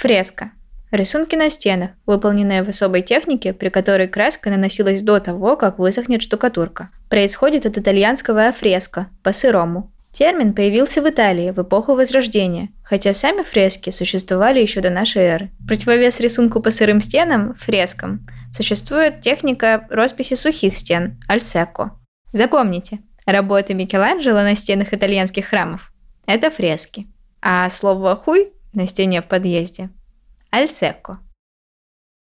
Фреска. Рисунки на стенах, выполненные в особой технике, при которой краска наносилась до того, как высохнет штукатурка. Происходит от итальянского афреско, по-сырому. Термин появился в Италии в эпоху Возрождения, хотя сами фрески существовали еще до нашей эры. В противовес рисунку по сырым стенам, фрескам, существует техника росписи сухих стен, альсеко. Запомните, работы Микеланджело на стенах итальянских храмов – это фрески, а слово «хуй» на стене в подъезде – альсеко.